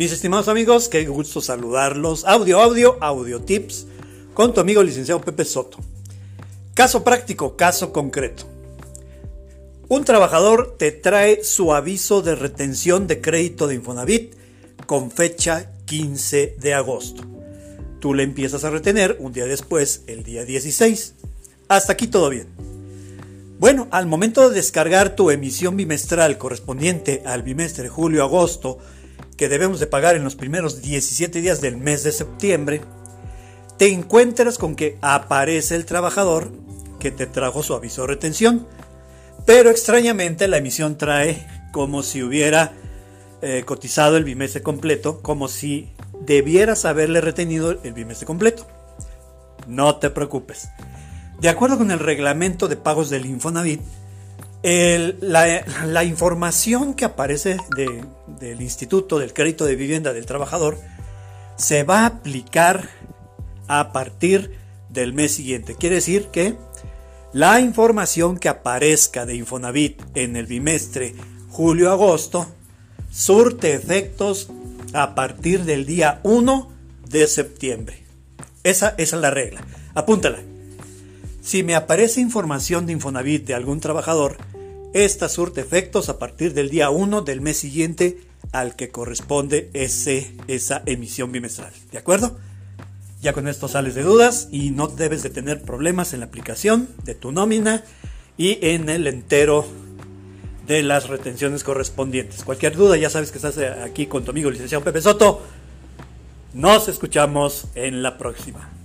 Mis estimados amigos, qué gusto saludarlos. Audio, audio, audio tips con tu amigo licenciado Pepe Soto. Caso práctico, caso concreto. Un trabajador te trae su aviso de retención de crédito de Infonavit con fecha 15 de agosto. Tú le empiezas a retener un día después, el día 16. Hasta aquí todo bien. Bueno, al momento de descargar tu emisión bimestral correspondiente al bimestre julio-agosto, que debemos de pagar en los primeros 17 días del mes de septiembre, te encuentras con que aparece el trabajador que te trajo su aviso de retención, pero extrañamente la emisión trae como si hubiera eh, cotizado el bimestre completo, como si debieras haberle retenido el bimestre completo. No te preocupes. De acuerdo con el reglamento de pagos del Infonavit, la, información que aparece del Instituto del Crédito de Vivienda del Trabajador se va a aplicar a partir del mes siguiente. Quiere decir que la información que aparezca de Infonavit en el bimestre julio-agosto surte efectos a partir del día 1 de septiembre. Esa, esa es la regla. Apúntala. Si me aparece información de Infonavit de algún trabajador, esta surte efectos a partir del día 1 del mes siguiente al que corresponde ese, esa emisión bimestral. ¿De acuerdo? Ya con esto sales de dudas y no debes de tener problemas en la aplicación de tu nómina y en el entero de las retenciones correspondientes. Cualquier duda, ya sabes que estás aquí con tu amigo licenciado Pepe Soto. Nos escuchamos en la próxima.